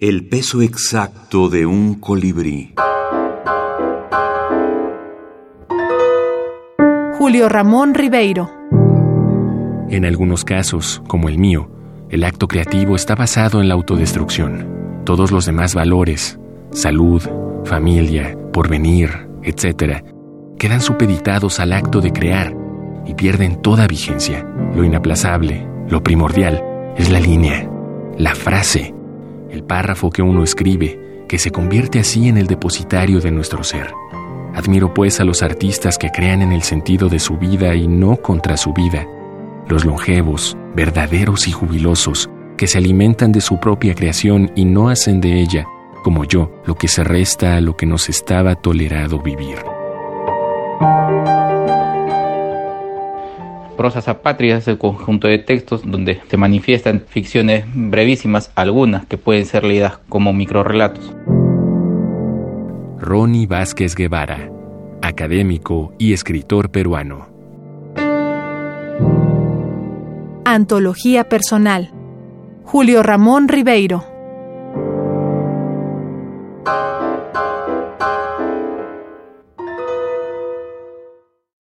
El peso exacto de un colibrí. Julio Ramón Ribeiro. En algunos casos, como el mío, el acto creativo está basado en la autodestrucción. Todos los demás valores, salud, familia, porvenir, etc., quedan supeditados al acto de crear y pierden toda vigencia. Lo inaplazable, lo primordial, es la línea, la frase, el párrafo que uno escribe, que se convierte así en el depositario de nuestro ser. Admiro pues a los artistas que crean en el sentido de su vida y no contra su vida, los longevos, verdaderos y jubilosos, que se alimentan de su propia creación y no hacen de ella, como yo, lo que se resta a lo que nos estaba tolerado vivir. Prosas apátridas es el conjunto de textos donde se manifiestan ficciones brevísimas, algunas que pueden ser leídas como microrelatos. Ronnie Vázquez Guevara, académico y escritor peruano. Antología personal. Julio Ramón Ribeiro.